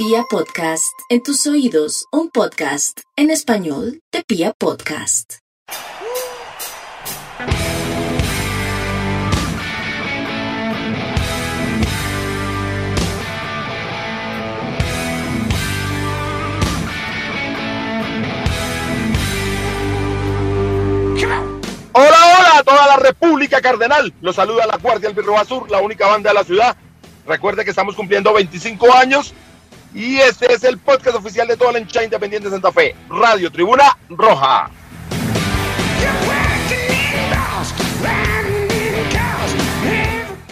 Pia Podcast, en tus oídos, un podcast en español de Pia Podcast. Hola, hola a toda la República Cardenal. Los saluda la Guardia del Birro Azul, la única banda de la ciudad. Recuerde que estamos cumpliendo 25 años y este es el podcast oficial de toda la hinchada independiente de Santa Fe, Radio Tribuna Roja.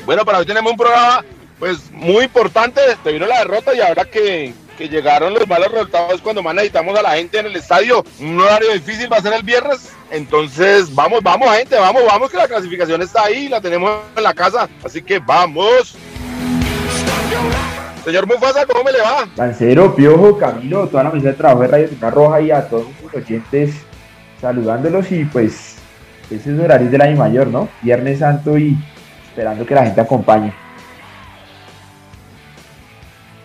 Bueno, para hoy tenemos un programa pues muy importante. Te vino la derrota y ahora que, que llegaron los malos resultados cuando más necesitamos a la gente en el estadio. Un horario difícil va a ser el viernes. Entonces, vamos, vamos, gente, vamos, vamos, que la clasificación está ahí, la tenemos en la casa. Así que vamos. Señor Mufasa, ¿cómo me le va? Lancero, Piojo, Camilo, toda la mesa de trabajo de Radio Tribuna Roja y a todos los oyentes saludándolos y pues ese es horario del año mayor, ¿no? Viernes Santo y esperando que la gente acompañe.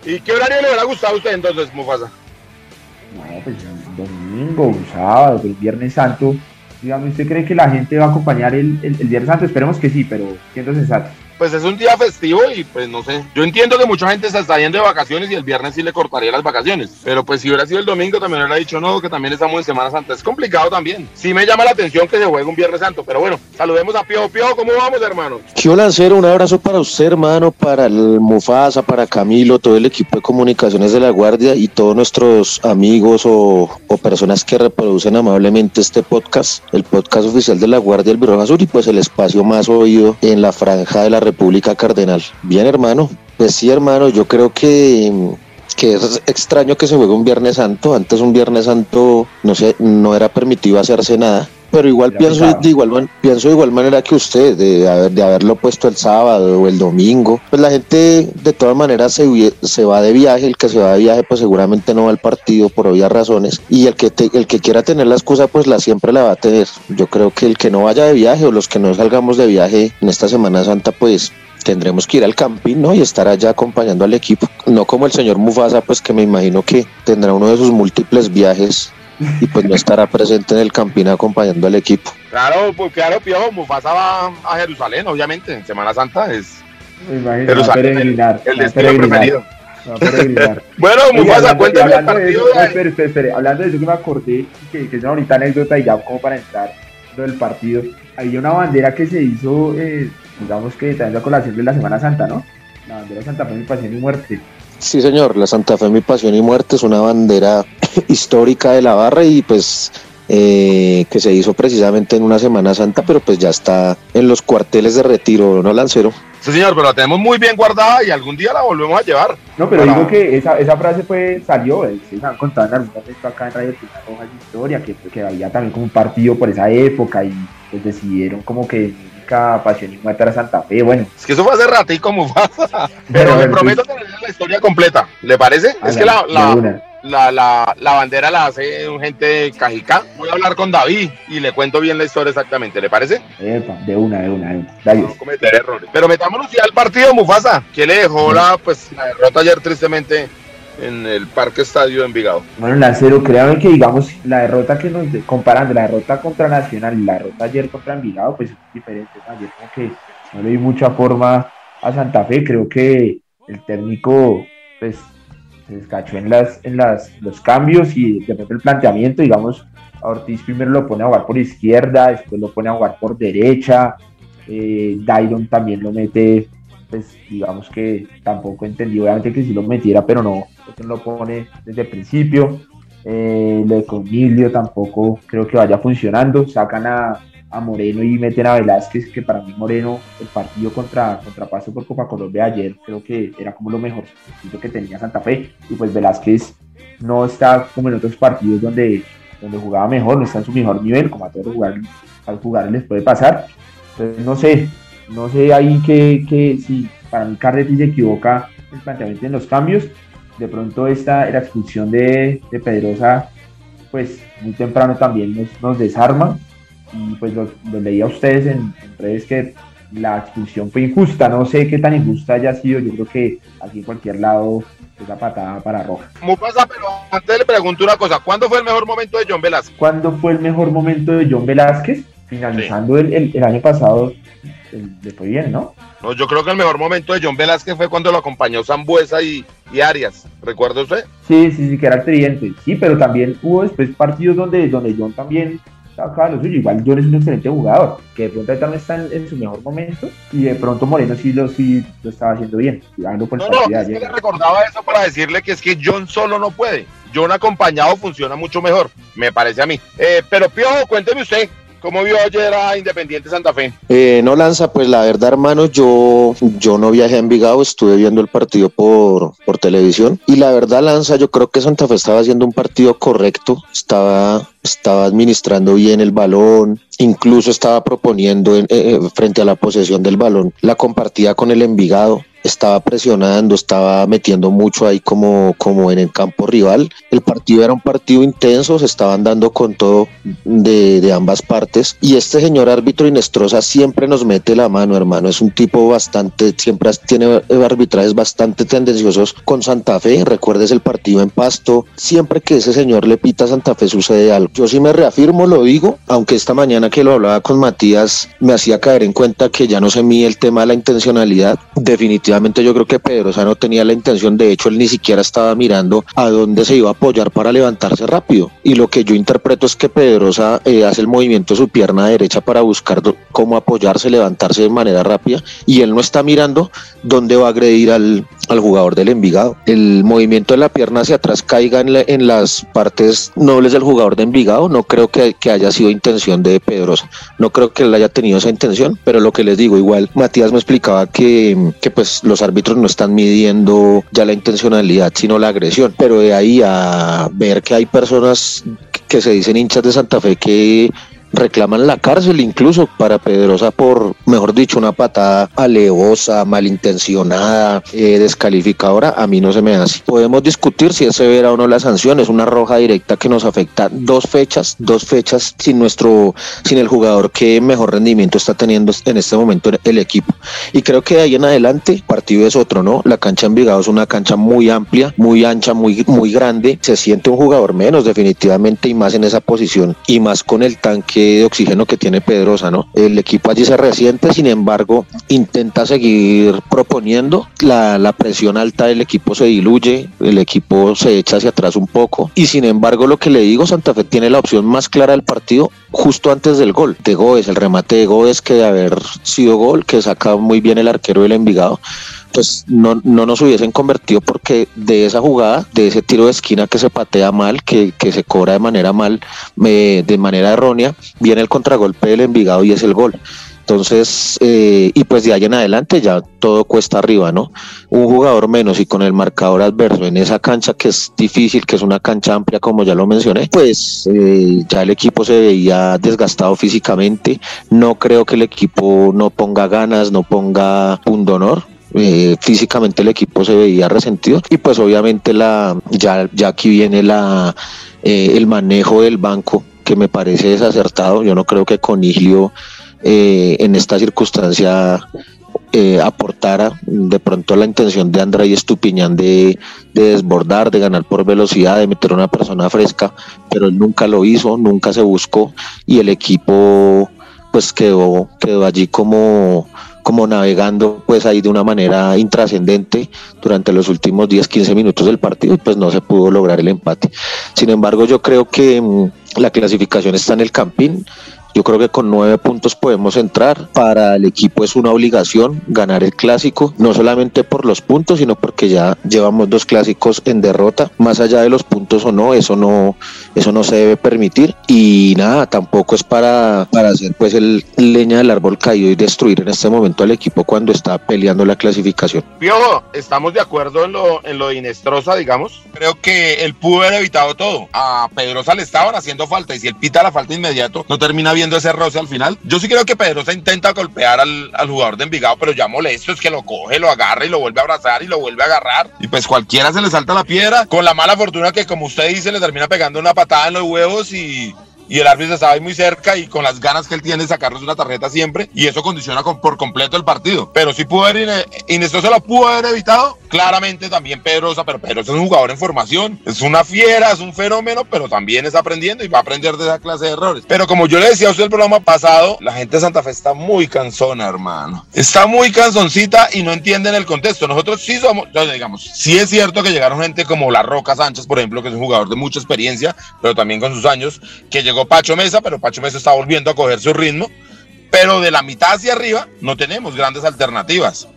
¿Y qué horario le hubiera gustado a usted entonces, Mufasa? No, pues domingo, sábado, el Viernes Santo. Dígame, ¿usted cree que la gente va a acompañar el, el, el Viernes Santo? Esperemos que sí, pero siendo sensatos. Pues es un día festivo y pues no sé. Yo entiendo que mucha gente se está yendo de vacaciones y el viernes sí le cortaría las vacaciones. Pero pues si hubiera sido el domingo también hubiera dicho no, que también estamos en Semana Santa. Es complicado también. Sí me llama la atención que se juegue un Viernes Santo. Pero bueno, saludemos a Piojo. Piojo, ¿cómo vamos, hermano? Yo Lancero, un abrazo para usted, hermano, para el Mufasa, para Camilo, todo el equipo de comunicaciones de la Guardia y todos nuestros amigos o, o personas que reproducen amablemente este podcast, el podcast oficial de la Guardia del Birroja Sur y pues el espacio más oído en la franja de la República Cardenal. Bien, hermano. Pues sí, hermano, yo creo que que es extraño que se juegue un Viernes Santo. Antes un Viernes Santo no sé, no era permitido hacerse nada. Pero igual pienso de igual man- pienso de igual manera que usted de, haber, de haberlo puesto el sábado o el domingo. Pues la gente de todas maneras se, se va de viaje, el que se va de viaje pues seguramente no va al partido por obvias razones y el que te- el que quiera tener la excusa pues la siempre la va a tener. Yo creo que el que no vaya de viaje o los que no salgamos de viaje en esta Semana Santa pues tendremos que ir al campín, ¿no? Y estar allá acompañando al equipo. No como el señor Mufasa, pues que me imagino que tendrá uno de sus múltiples viajes y pues no estará presente en el campín acompañando al equipo. Claro, pues claro, Piojo. Mufasa va a Jerusalén, obviamente. En Semana Santa es imagino, Pero va a sale el- el destino peregrinar, preferido. Bueno, Oye, Mufasa, hablando- cuéntame el hablando de eso, de- espere, espere, espere, hablando de eso que me acordé, que, que es una bonita anécdota y ya como para entrar lo del partido, había una bandera que se hizo, eh, digamos que también la colación de la Semana Santa, ¿no? La bandera de Santa Fe, mi pasión y muerte. Sí, señor, la Santa Fe, mi pasión y muerte es una bandera histórica de la barra y pues eh, que se hizo precisamente en una Semana Santa, pero pues ya está en los cuarteles de retiro, ¿no, Lancero? Sí, señor, pero la tenemos muy bien guardada y algún día la volvemos a llevar. No, pero Para- digo que esa, esa frase fue, salió, eh, se han contado en algún momento acá en Radio Roja historia, que, que había también como un partido por esa época y pues decidieron como que y muerte era Santa Fe, bueno. Es que eso fue hace ratico, Mufasa. Pero le prometo tener la historia completa. ¿Le parece? Es que la, de la, la, la, la bandera la hace un gente de Cajicá. Voy a hablar con David y le cuento bien la historia exactamente. ¿Le parece? Epa, de una, de una, de una. Dale. No cometer errores. Pero metámonos ya al partido, Mufasa. ¿Qué le dejó la, pues, la derrota ayer tristemente en el Parque Estadio de Envigado? Bueno, Lancero, créanme que digamos la derrota que nos de- comparando la derrota contra Nacional y la derrota ayer contra Envigado, pues es diferente. Ayer como que no le di mucha forma a Santa Fe, creo que el técnico pues se descachó en las en las los cambios y de pronto el planteamiento, digamos, a Ortiz primero lo pone a jugar por izquierda, después lo pone a jugar por derecha, eh, también lo mete pues digamos que tampoco entendí, obviamente que si lo metiera, pero no, no lo pone desde el principio. Eh, lo de Conilio tampoco creo que vaya funcionando. Sacan a, a Moreno y meten a Velázquez, que para mí Moreno, el partido contra, contra Paso por Copa Colombia ayer, creo que era como lo mejor que tenía Santa Fe. Y pues Velázquez no está como en otros partidos donde, donde jugaba mejor, no está en su mejor nivel, como a todos los jugadores, al jugar les puede pasar. Entonces no sé, no sé ahí que, que si para mí Carretti se equivoca el planteamiento en los cambios. De pronto esta la expulsión de, de Pedrosa, pues muy temprano también nos, nos desarma. Y pues lo, lo leía a ustedes en, en redes que la expulsión fue injusta. No sé qué tan injusta haya sido. Yo creo que aquí en cualquier lado esa patada para roja. pasa? pero antes le pregunto una cosa. ¿Cuándo fue el mejor momento de John Velázquez? ¿Cuándo fue el mejor momento de John Velázquez? Finalizando el, el, año pasado, le fue bien, ¿no? No, yo creo que el mejor momento de John Velázquez fue cuando lo acompañó Zambuesa y, y Arias. ¿Recuerda usted? Sí, sí, sí, que era creyente. Sí, pero también hubo después partidos donde, donde John también sacaba lo suyo. Igual John es un excelente jugador, que de pronto también está en, su mejor momento y de pronto Moreno sí lo, sí lo estaba haciendo bien. no, no, es que le recordaba eso para decirle que es que John solo no puede. John acompañado funciona mucho mejor, me parece a mí. Eh, pero Piojo, cuénteme usted, ¿Cómo vio ayer a Independiente Santa Fe? Eh, no lanza, pues la verdad, hermano, yo, yo no viajé a Envigado, estuve viendo el partido por, por televisión. Y la verdad, Lanza, yo creo que Santa Fe estaba haciendo un partido correcto, estaba, estaba administrando bien el balón, incluso estaba proponiendo eh, eh, frente a la posesión del balón la compartida con el Envigado estaba presionando, estaba metiendo mucho ahí como, como en el campo rival. El partido era un partido intenso, se estaban dando con todo de, de ambas partes. Y este señor árbitro Inestrosa siempre nos mete la mano, hermano. Es un tipo bastante, siempre tiene arbitrajes bastante tendenciosos con Santa Fe. Recuerdes el partido en Pasto. Siempre que ese señor le pita a Santa Fe sucede algo. Yo sí me reafirmo, lo digo, aunque esta mañana que lo hablaba con Matías me hacía caer en cuenta que ya no se mide el tema de la intencionalidad. Definitivamente yo creo que Pedrosa no tenía la intención, de hecho él ni siquiera estaba mirando a dónde se iba a apoyar para levantarse rápido. Y lo que yo interpreto es que Pedrosa eh, hace el movimiento de su pierna derecha para buscar cómo apoyarse, levantarse de manera rápida y él no está mirando dónde va a agredir al, al jugador del Envigado. El movimiento de la pierna hacia atrás caiga en, en las partes nobles del jugador de Envigado, no creo que, que, haya sido intención de Pedrosa, no creo que él haya tenido esa intención, pero lo que les digo, igual Matías me explicaba que, que pues los árbitros no están midiendo ya la intencionalidad, sino la agresión, pero de ahí a ver que hay personas que se dicen hinchas de Santa Fe que reclaman la cárcel incluso para Pedrosa por, mejor dicho, una patada alevosa, malintencionada, eh, descalificadora, a mí no se me hace. Podemos discutir si es severa o no la sanción, es una roja directa que nos afecta dos fechas, dos fechas sin nuestro, sin el jugador que mejor rendimiento está teniendo en este momento el equipo. Y creo que de ahí en adelante, partido es otro, ¿no? La cancha en Vigado es una cancha muy amplia, muy ancha, muy, muy grande, se siente un jugador menos definitivamente y más en esa posición y más con el tanque de oxígeno que tiene Pedrosa, ¿no? El equipo allí se resiente, sin embargo, intenta seguir proponiendo, la, la presión alta del equipo se diluye, el equipo se echa hacia atrás un poco. Y sin embargo lo que le digo, Santa Fe tiene la opción más clara del partido justo antes del gol. De Goes, el remate de Goes que de haber sido gol, que saca muy bien el arquero del Envigado pues no, no nos hubiesen convertido porque de esa jugada, de ese tiro de esquina que se patea mal, que, que se cobra de manera mal, de manera errónea, viene el contragolpe del Envigado y es el gol. Entonces, eh, y pues de ahí en adelante ya todo cuesta arriba, ¿no? Un jugador menos y con el marcador adverso en esa cancha que es difícil, que es una cancha amplia, como ya lo mencioné, pues eh, ya el equipo se veía desgastado físicamente. No creo que el equipo no ponga ganas, no ponga un honor. Eh, físicamente el equipo se veía resentido y pues obviamente la ya, ya aquí viene la eh, el manejo del banco que me parece desacertado. Yo no creo que Coniglio eh, en esta circunstancia aportara de pronto la intención de André Estupiñán de, de, desbordar, de ganar por velocidad, de meter a una persona fresca, pero él nunca lo hizo, nunca se buscó y el equipo pues quedó, quedó allí como como navegando pues ahí de una manera intrascendente durante los últimos 10, 15 minutos del partido y pues no se pudo lograr el empate. Sin embargo, yo creo que mm, la clasificación está en el Campín, yo creo que con nueve puntos podemos entrar. Para el equipo es una obligación ganar el clásico, no solamente por los puntos, sino porque ya llevamos dos clásicos en derrota. Más allá de los puntos o no, eso no, eso no se debe permitir. Y nada, tampoco es para, para hacer pues el leña del árbol caído y destruir en este momento al equipo cuando está peleando la clasificación. Piojo, estamos de acuerdo en lo, en lo de Inestrosa, digamos. Creo que él pudo haber evitado todo. A Pedrosa le estaban haciendo falta y si él pita la falta inmediato, no termina bien viendo ese roce al final. Yo sí creo que Pedrosa intenta golpear al, al, jugador de Envigado, pero ya molesto es que lo coge, lo agarra y lo vuelve a abrazar y lo vuelve a agarrar. Y pues cualquiera se le salta la piedra, con la mala fortuna que como usted dice le termina pegando una patada en los huevos y y el árbitro estaba ahí muy cerca y con las ganas que él tiene de sacarnos una tarjeta siempre y eso condiciona por completo el partido. Pero sí pudo haber, Inés se lo pudo haber evitado, claramente también Pedrosa, pero Pedrosa es un jugador en formación, es una fiera, es un fenómeno, pero también está aprendiendo y va a aprender de esa clase de errores. Pero como yo le decía a usted el programa pasado, la gente de Santa Fe está muy cansona, hermano. Está muy canzoncita y no entienden el contexto. Nosotros sí somos, digamos, sí es cierto que llegaron gente como La Roca Sánchez, por ejemplo, que es un jugador de mucha experiencia, pero también con sus años, que llegó Pacho Mesa, pero Pacho Mesa está volviendo a coger su ritmo. Pero de la mitad hacia arriba no tenemos grandes alternativas.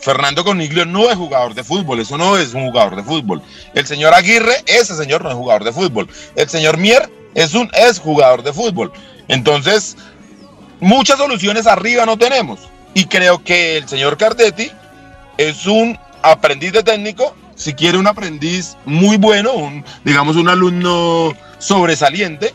Fernando Coniglio no es jugador de fútbol, eso no es un jugador de fútbol. El señor Aguirre, ese señor no es jugador de fútbol. El señor Mier es un es jugador de fútbol. Entonces, muchas soluciones arriba no tenemos. Y creo que el señor Cardetti es un aprendiz de técnico, si quiere un aprendiz muy bueno, digamos un alumno sobresaliente,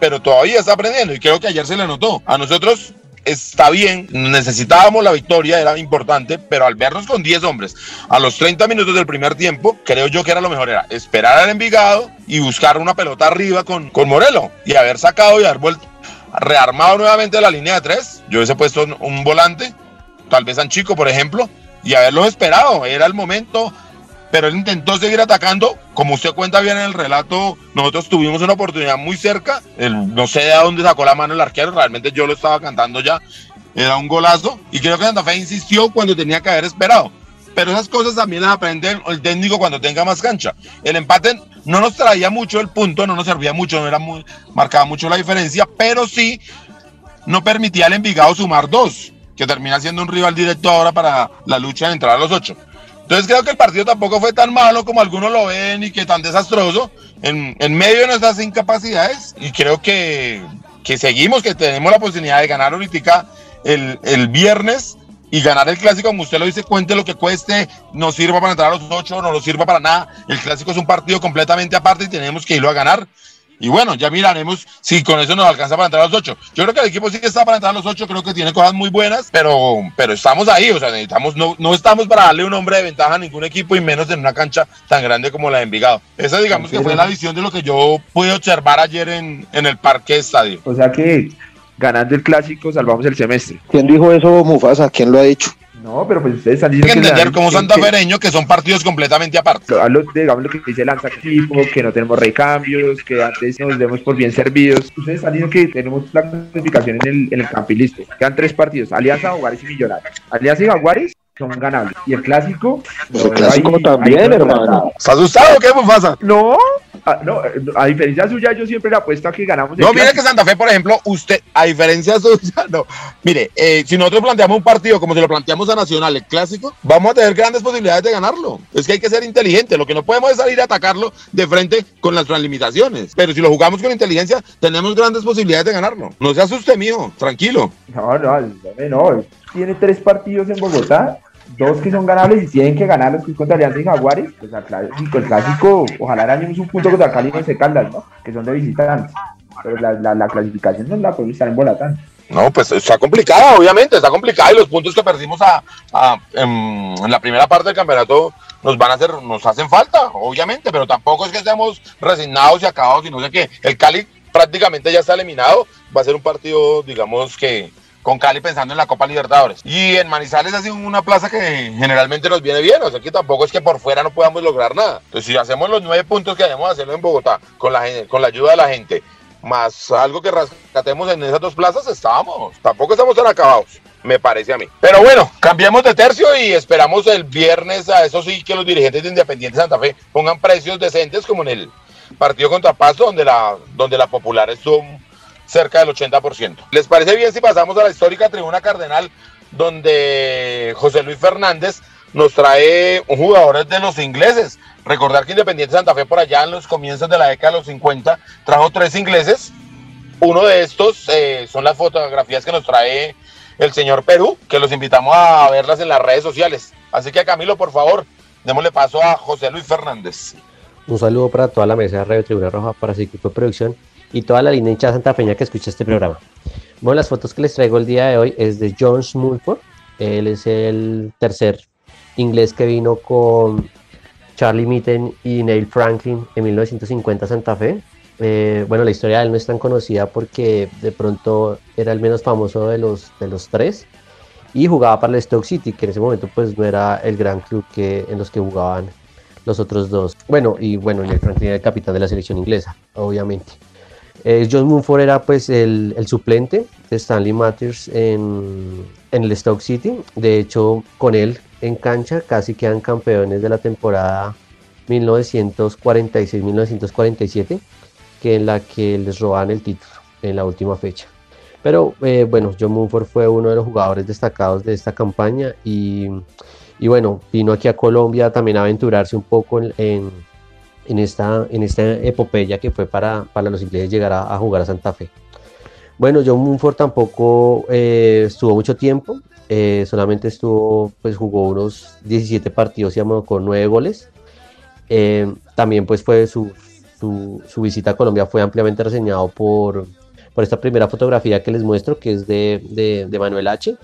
pero todavía está aprendiendo y creo que ayer se le notó. A nosotros está bien, necesitábamos la victoria, era importante, pero al vernos con 10 hombres a los 30 minutos del primer tiempo, creo yo que era lo mejor, era esperar al Envigado y buscar una pelota arriba con, con Morelo y haber sacado y haber vuelto, rearmado nuevamente la línea de tres. Yo hubiese puesto un volante, tal vez Chico por ejemplo, y haberlo esperado, era el momento pero él intentó seguir atacando. Como usted cuenta bien en el relato, nosotros tuvimos una oportunidad muy cerca. no sé de dónde sacó la mano el arquero, realmente yo lo estaba cantando ya. Era un golazo y creo que Santa Fe insistió cuando tenía que haber esperado. Pero esas cosas también las aprende el técnico cuando tenga más cancha. El empate no nos traía mucho el punto, no nos servía mucho, no era muy, marcaba mucho la diferencia, pero sí no permitía al Envigado sumar dos, que termina siendo un rival directo ahora para la lucha de entrar a los ocho. Entonces creo que el partido tampoco fue tan malo como algunos lo ven y que tan desastroso en, medio de nuestras incapacidades. Y creo que, que, seguimos, que tenemos la posibilidad de ganar ahorita el, el viernes y ganar el clásico, como usted lo dice, cuente lo que cueste, no sirva para entrar a los ocho, no nos sirva para nada. El clásico es un partido completamente aparte y tenemos que irlo a ganar. Y bueno, ya miraremos si con eso nos alcanza para entrar a los ocho. Yo creo que el equipo sí que está para entrar a los ocho, creo que tiene cosas muy buenas, pero, pero estamos ahí, o sea, necesitamos, no, no estamos para darle un hombre de ventaja a ningún equipo y menos en una cancha tan grande como la de Envigado. Esa digamos que fue la visión de lo que yo pude observar ayer en, en el parque estadio. O sea que ganando el clásico salvamos el semestre. ¿Quién dijo eso, Mufasa? ¿Quién lo ha dicho? No, pero pues ustedes están diciendo Hay que entender como santafereño que son partidos completamente aparte. digamos lo que dice Lanza Equipo, que no tenemos recambios, que antes nos demos por bien servidos. Ustedes están diciendo que tenemos la clasificación en el, en el campo y listo. Quedan tres partidos, Alianza, Jaguares y Millonarios. Alianza y Jaguares son ganables. Y el clásico. El clásico también, hermano. ¿Estás asustado o qué, pasa? No, a, no, a diferencia suya, yo siempre le apuesto a que ganamos. no, mire que Santa Fe, por ejemplo, usted, a diferencia suya, no. Mire, eh, si nosotros planteamos un partido como si lo planteamos a Nacional, el clásico, vamos a tener grandes posibilidades de ganarlo. Es que hay que ser inteligente. Lo que no podemos es salir a atacarlo de frente con nuestras limitaciones. Pero si lo jugamos con inteligencia, tenemos grandes posibilidades de ganarlo. No se asuste, mijo, tranquilo. No, no, no, no. Tiene tres partidos en Bogotá dos que son ganables y tienen que ganar los contra Alianza y Jaguares, pues el clásico, ojalá arañemos un punto contra Cali y Once Caldas, ¿no? Que son de visitantes. Pero la, la, la clasificación no la podemos estar en Bolatán. No, pues está complicada, obviamente, está complicada y los puntos que perdimos a, en, la primera parte del campeonato nos van a hacer, nos hacen falta, obviamente, pero tampoco es que estemos resignados y acabados y no sé qué. El Cali prácticamente ya está eliminado, va a ser un partido, digamos que con Cali pensando en la Copa Libertadores. Y en Manizales ha sido una plaza que generalmente nos viene bien, o sea que tampoco es que por fuera no podamos lograr nada. Entonces si hacemos los nueve puntos que debemos hacerlo en Bogotá con la, con la ayuda de la gente, más algo que rescatemos en esas dos plazas, estamos. Tampoco estamos tan acabados me parece a mí. Pero bueno, cambiamos de tercio y esperamos el viernes, a eso sí, que los dirigentes de Independiente Santa Fe pongan precios decentes como en el partido contra Pasto, donde la, donde la Popular estuvo cerca del 80%. ¿Les parece bien si pasamos a la histórica tribuna cardenal donde José Luis Fernández nos trae un jugador de los ingleses? Recordar que Independiente Santa Fe por allá en los comienzos de la década de los 50 trajo tres ingleses. Uno de estos eh, son las fotografías que nos trae el señor Perú, que los invitamos a verlas en las redes sociales. Así que Camilo, por favor, démosle paso a José Luis Fernández. Un saludo para toda la mesa de Radio Tribuna Roja, para su equipo de producción y toda la línea hinchada santafeña que escucha este programa. Bueno, las fotos que les traigo el día de hoy es de John Smulford. Él es el tercer inglés que vino con Charlie Mitten y Neil Franklin en 1950 a Santa Fe. eh, bueno, la historia de él no es tan conocida porque de pronto era el menos famoso de los, de los tres y jugaba para el Stoke City, que en ese momento pues no era el gran club que, en los que jugaban los otros dos. Bueno, y bueno, en el Franklin era el capitán de la selección inglesa, obviamente. Eh, John Mumford era pues el, suplente de Stanley Matters en, en, el Stoke City. De hecho, con él en cancha casi quedan campeones de la temporada 1946-1947, que en la que les roban el título en la última fecha. Pero eh, bueno, John Mumford fue uno de los jugadores destacados de esta campaña y, y bueno, vino aquí a Colombia también a aventurarse un poco en, en esta, en esta epopeya que fue para, para los ingleses llegar a, jugar a Santa Fe. Bueno, John Mumford tampoco eh, estuvo mucho tiempo, eh, solamente estuvo, pues jugó unos 17 partidos y con 9 goles. Eh, también pues fue su, su, su, visita a Colombia fue ampliamente reseñado por, por esta primera fotografía que les muestro, que es de, de, de Manuel H.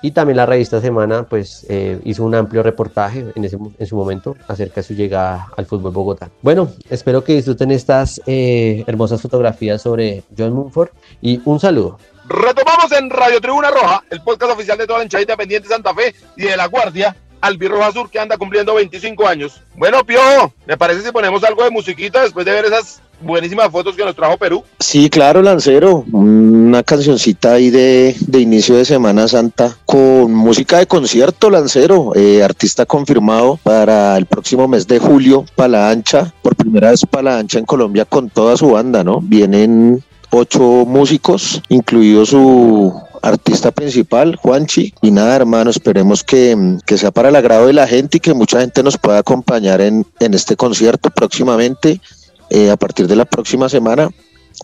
Y también la revista Semana pues eh, hizo un amplio reportaje en, ese, en su momento acerca de su llegada al fútbol Bogotá. Bueno, espero que disfruten estas eh, hermosas fotografías sobre John Mumford y un saludo. Retomamos en Radio Tribuna Roja, el podcast oficial de toda la hinchada independiente de Santa Fe y de La Guardia, Albirroja Sur, que anda cumpliendo 25 años. Bueno, Piojo, ¿me parece si ponemos algo de musiquita después de ver esas buenísimas fotos que nos trajo Perú? Sí, claro, Lancero. Una cancioncita ahí de, de inicio de Semana Santa con música de concierto, Lancero. Eh, artista confirmado para el próximo mes de julio, Pala Ancha. Por primera vez Pala Ancha en Colombia con toda su banda, ¿no? Vienen ocho músicos, incluido su artista principal, Juanchi. Y nada, hermano, esperemos que, que, sea para el agrado de la gente y que mucha gente nos pueda acompañar en, en este concierto próximamente. Eh, a partir de la próxima semana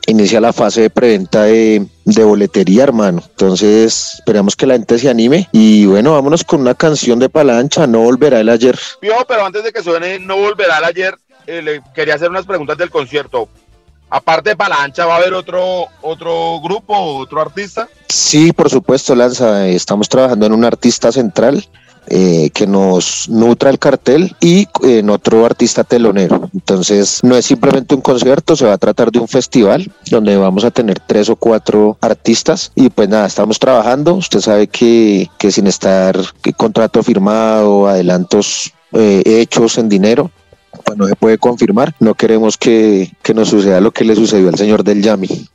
inicia la fase de preventa de, de, boletería, hermano. Entonces, esperamos que la gente se anime. Y bueno, vámonos con una canción de Palancha, No Volverá el Ayer. Yo, pero antes de que suene No Volverá el Ayer, eh, le quería hacer unas preguntas del concierto. Aparte de Palancha, ¿va a haber otro, otro grupo, otro artista? Sí, por supuesto, Lanza. Estamos trabajando en un artista central. Eh, que nos nutra el cartel y en otro artista telonero. Entonces no es simplemente un concierto, se va a tratar de un festival donde vamos a tener tres o cuatro artistas y pues nada, estamos trabajando. Usted sabe que, que sin estar que contrato firmado, adelantos eh, hechos en dinero, pues no se puede confirmar. No queremos que, que, nos suceda lo que le sucedió al señor del Yami.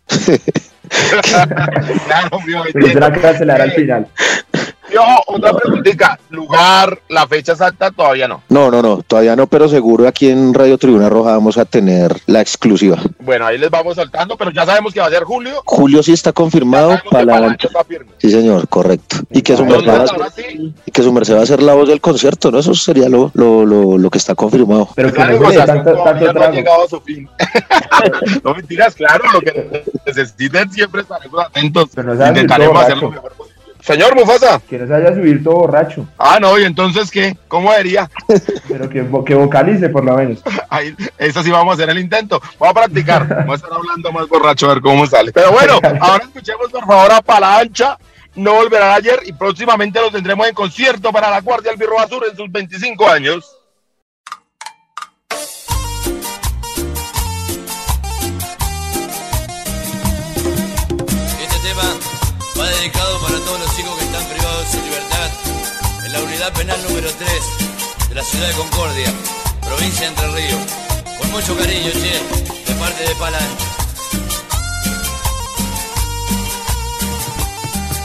claro, mío, será que cancelar al final. Yo, otra preguntita, lugar, la fecha exacta todavía no. No, no, no, todavía no, pero seguro aquí en Radio Tribuna Roja vamos a tener la exclusiva. Bueno, ahí les vamos saltando, pero ya sabemos que va a ser julio. Julio sí está confirmado para la... Sí, señor, correcto. Y que, su merced va a ser, y que su merced va a ser la voz del concierto, ¿no? Eso sería lo, lo, lo, lo que está confirmado. Pero que Claro, tanto, tanto no ha llegado a su fin. no mentiras, claro, lo que necesiten siempre estaremos atentos. Pero no Intentaremos todo, hacer lo mejor posible. Señor Mufasa. Que no se vaya a subir todo borracho, Ah, no, y entonces, ¿qué? ¿Cómo sería? pero que, que vocalice por lo menos. Ahí, eso sí vamos a hacer el intento. Vamos a practicar. Vamos a estar hablando más borracho a ver cómo sale. Pero bueno, ahora escuchemos por favor a Palancha. No volverá ayer y próximamente lo tendremos en concierto para la Guardia del Birro Azul en sus 25 años. Este tema va dedicado para todos los unidad penal número 3 de la ciudad de Concordia, provincia de Entre Ríos. Con mucho cariño, che, de parte de Palancha.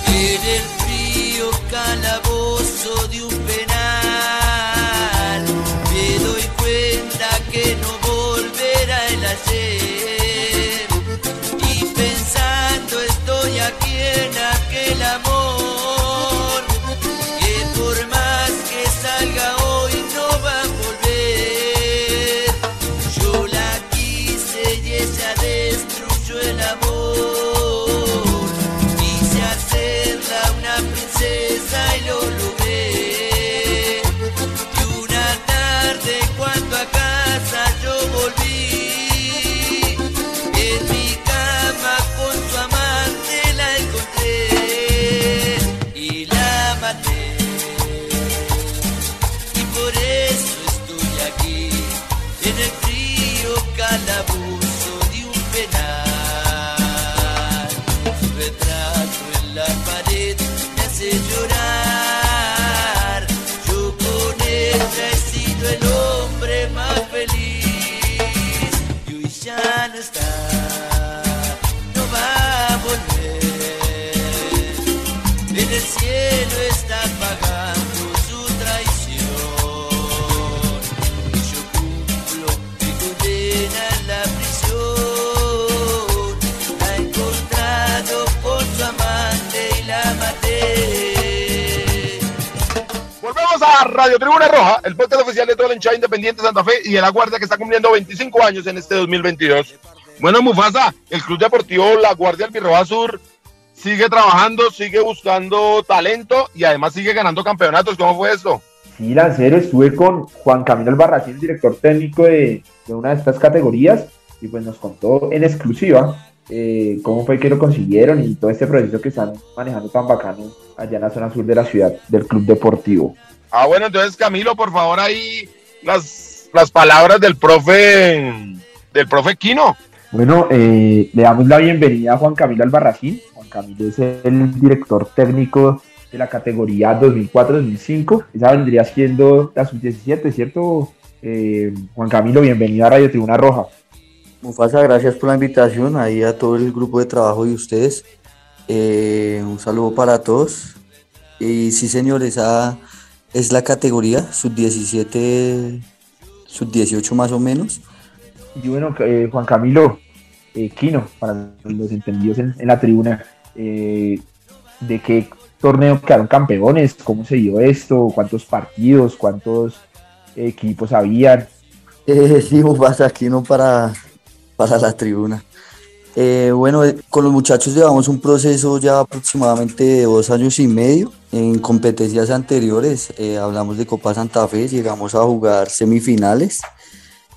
En el frío calabozo de un penal me doy cuenta que no volverá el ayer y pensando estoy aquí en aquel amor Radio Tribuna Roja, el podcast oficial de todo el hinchada independiente de Santa Fe y de la Guardia que está cumpliendo 25 años en este 2022. Bueno, Mufasa, el Club Deportivo La Guardia Albirroja Sur sigue trabajando, sigue buscando talento y además sigue ganando campeonatos. ¿Cómo fue esto? Sí, Lancero, estuve con Juan Camilo Albarracín, director técnico de, de una de estas categorías, y pues nos contó en exclusiva eh, cómo fue que lo consiguieron y todo este proceso que están manejando tan bacano allá en la zona sur de la ciudad del Club Deportivo. Ah, bueno, entonces Camilo, por favor, ahí las, las palabras del profe del profe Quino. Bueno, eh, le damos la bienvenida a Juan Camilo Albarracín. Juan Camilo es el director técnico de la categoría 2004-2005. Esa vendría siendo la sub-17, ¿cierto? Eh, Juan Camilo, bienvenido a Radio Tribuna Roja. Mufasa, gracias por la invitación ahí a todo el grupo de trabajo y ustedes. Eh, un saludo para todos. Y sí, señor, esa es la categoría sub-17, sub-18 más o menos. Y bueno, eh, Juan Camilo eh, Quino, para los entendidos en, en la tribuna, eh, ¿de qué torneo quedaron campeones? ¿Cómo se dio esto? ¿Cuántos partidos? ¿Cuántos equipos habían? Sí, Mufasa, aquí no para, para la tribuna. Eh, bueno, con los muchachos llevamos un proceso ya aproximadamente de dos años y medio. En competencias anteriores eh, hablamos de Copa Santa Fe, llegamos a jugar semifinales.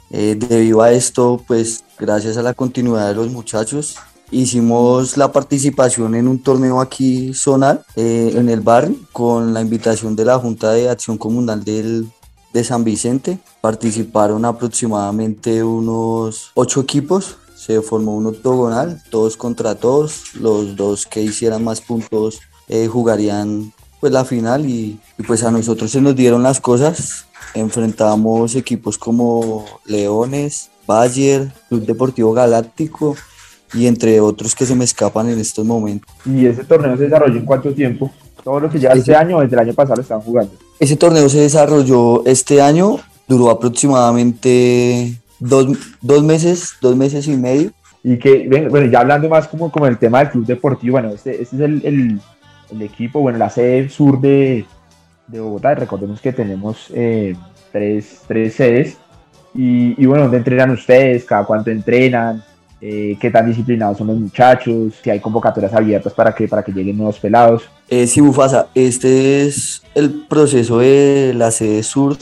Eh, debido a esto, pues gracias a la continuidad de los muchachos, hicimos la participación en un torneo aquí zonal eh, en el barrio con la invitación de la Junta de Acción Comunal del, de San Vicente. Participaron aproximadamente unos ocho equipos. Se formó un octogonal, todos contra todos. Los dos que hicieran más puntos eh, jugarían pues la final y, y pues a nosotros se nos dieron las cosas. Enfrentamos equipos como Leones, Bayer, Club Deportivo Galáctico y entre otros que se me escapan en estos momentos. ¿Y ese torneo se desarrolló en cuánto tiempo? Todo lo que lleva este año o desde el año pasado están jugando. Ese torneo se desarrolló este año, duró aproximadamente dos, dos meses, dos meses y medio. Y que, bueno, ya hablando más como, como el tema del club deportivo, bueno, este, este es el, el, el equipo, bueno, la sede sur de, de Bogotá. Recordemos que tenemos eh, tres, tres sedes. Y, y, bueno, ¿dónde entrenan ustedes? ¿Cada cuánto entrenan? Eh, ¿Qué tan disciplinados son los muchachos? Si hay convocatorias abiertas para que, para que lleguen nuevos pelados. Eh, sí, Bufasa, este es el proceso de la sede sur,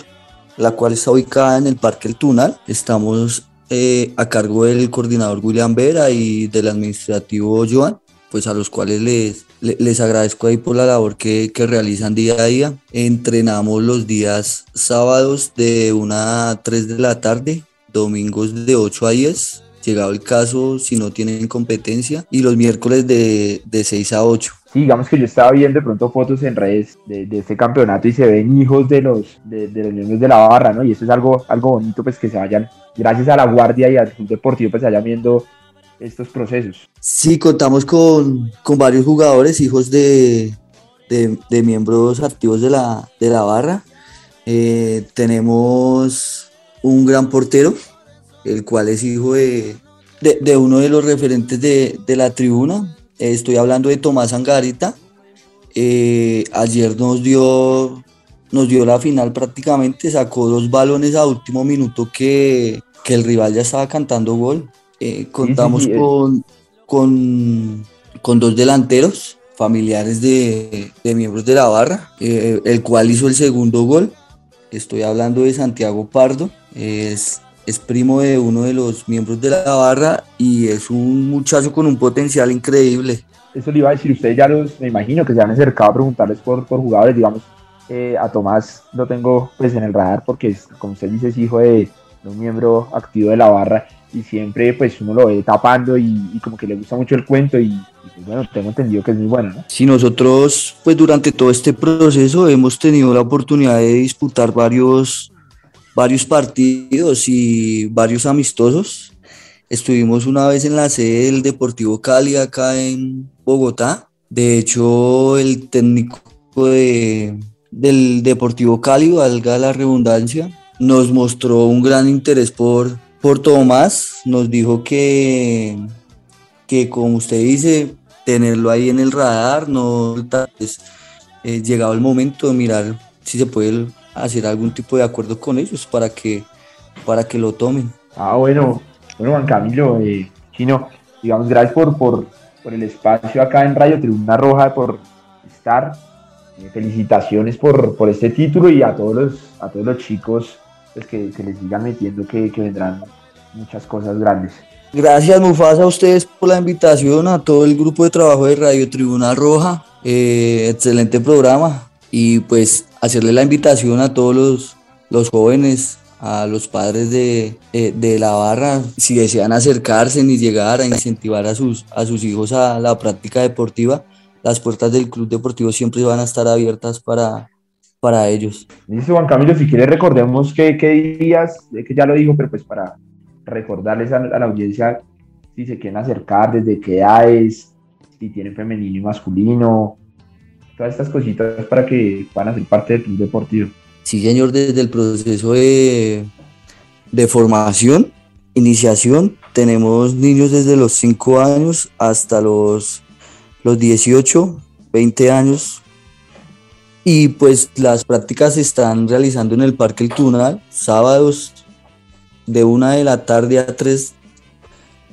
la cual está ubicada en el Parque El Tunal. Estamos eh, a cargo del coordinador William Vera y del administrativo Joan, pues a los cuales les, les agradezco ahí por la labor que, que, realizan día a día. Entrenamos los días sábados de 1 a 3 de la tarde, domingos de 8 a 10, llegado el caso si no tienen competencia, y los miércoles de, de 6 a 8. Sí, digamos que yo estaba viendo de pronto fotos en redes de, de este campeonato y se ven hijos de los, de, de los niños de la barra, ¿no? Y eso es algo, algo bonito, pues que se vayan, gracias a la guardia y al deportivo, pues se vayan viendo estos procesos. Sí, contamos con, con varios jugadores, hijos de, de, miembros activos de la, de la barra. Eh, tenemos un gran portero, el cual es hijo de, de, de uno de los referentes de la tribuna. Eh, estoy hablando de Tomás Angarita. Eh, ayer nos dio, nos dio la final prácticamente, sacó dos balones a último minuto que, que el rival ya estaba cantando gol. Eh, contamos. Con, con, con, dos delanteros familiares de, de miembros de la barra, eh, el cual hizo el segundo gol. Estoy hablando de Santiago Pardo, es, es, primo de uno de los miembros de la barra y es un muchacho con un potencial increíble. Eso le iba a decir, ustedes ya los, me imagino que se han acercado a preguntarles por, por jugadores, digamos, eh, a Tomás lo tengo pues en el radar porque, es, como usted dice, es hijo de, de un miembro activo de la barra y siempre pues uno lo ve tapando y, como que le gusta mucho el cuento y, pues, bueno, tengo entendido que es muy bueno. ¿no? Sí, nosotros pues durante todo este proceso hemos tenido la oportunidad de disputar varios, varios partidos y varios amistosos. Estuvimos una vez en la sede del Deportivo Cali acá en Bogotá. De hecho, el técnico de, del Deportivo Cali, valga la redundancia, nos mostró un gran interés por, por Tomás, nos dijo que, que como usted dice, tenerlo ahí en el radar, no es eh, llegado el momento de mirar si se puede hacer algún tipo de acuerdo con ellos para que, para que lo tomen. Ah, bueno, bueno Juan Camilo, eh, Chino, digamos, gracias por, por, por el espacio acá en Radio Tribuna Roja, por estar eh, felicitaciones por, por, este título y a todos los, a todos los chicos pues, que, que les sigan metiendo que, que, vendrán muchas cosas grandes. Gracias Mufasa a ustedes por la invitación, a todo el grupo de trabajo de Radio Tribuna Roja, eh, excelente programa y pues hacerle la invitación a todos los, los jóvenes, a los padres de, de, de, la barra, si desean acercarse ni llegar a incentivar a sus, a sus hijos a la práctica deportiva, las puertas del Club Deportivo siempre van a estar abiertas para, para ellos. Dice Juan Camilo, si quiere recordemos qué días, que ya lo dijo, pero pues para recordarles a, a, la audiencia si se quieren acercar, desde qué edades, si tienen femenino y masculino, todas estas cositas para que puedan ser parte del Club Deportivo. Sí, señor, desde el proceso de, de formación, iniciación, tenemos niños desde los 5 años hasta los los 18, 20 años. Y pues las prácticas se están realizando en el Parque El Tunal, sábados de 1 de la tarde a 3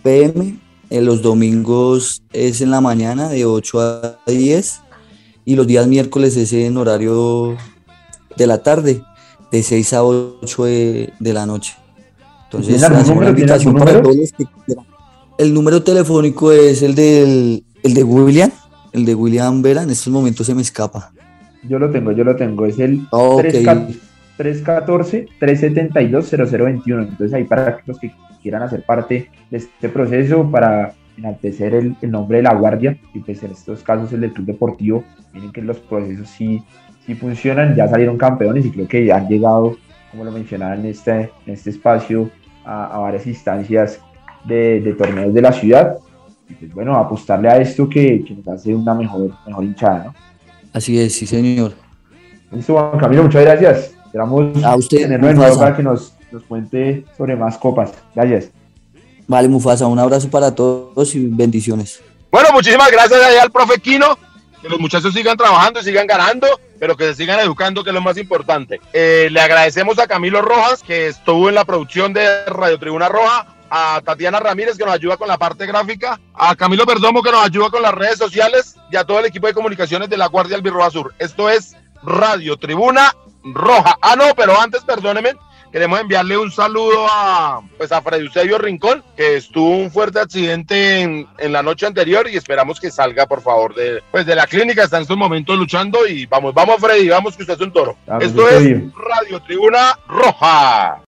pm. En los domingos es en la mañana de 8 a 10 y los días miércoles es en horario de la tarde, de 6 a 8 de, de la noche. Entonces, una invitación para todos los que quieran. El número telefónico es el del el de William, el de William Vera, en estos momentos se me escapa. Yo lo tengo, yo lo tengo. Es el Oh, ok. 314-372-0021. Entonces ahí para los que quieran hacer parte de este proceso, para enaltecer el, el nombre de la guardia, y pues en estos casos el del Club Deportivo, miren que los procesos sí, sí funcionan, ya salieron campeones y creo que ya han llegado, como lo mencionaba en este, en este espacio, a, a varias instancias de, de torneos de la ciudad y pues bueno, apostarle a esto que, que, nos hace una mejor, mejor hinchada, ¿no? Así es, sí, señor. Listo, Juan Camilo, muchas gracias. Esperamos a usted, tenerlo nuevo para que nos, nos cuente sobre más copas. Gracias. Vale, Mufasa, un abrazo para todos y bendiciones. Bueno, muchísimas gracias allá al profe Quino. Que los muchachos sigan trabajando y sigan ganando, pero que se sigan educando, que es lo más importante. Eh, le agradecemos a Camilo Rojas, que estuvo en la producción de Radio Tribuna Roja, a Tatiana Ramírez que nos ayuda con la parte gráfica, a Camilo Perdomo que nos ayuda con las redes sociales y a todo el equipo de comunicaciones de la Guardia Albirroja Sur. Esto es Radio Tribuna Roja. Ah, no, pero antes, perdónenme, queremos enviarle un saludo a, pues a Freddy Eusebio Rincón, que estuvo un fuerte accidente en, en, la noche anterior y esperamos que salga, por favor, de, pues de la clínica. Está en estos momentos luchando y vamos, vamos, Freddy, vamos que usted es un toro. Esto es Radio Tribuna Roja.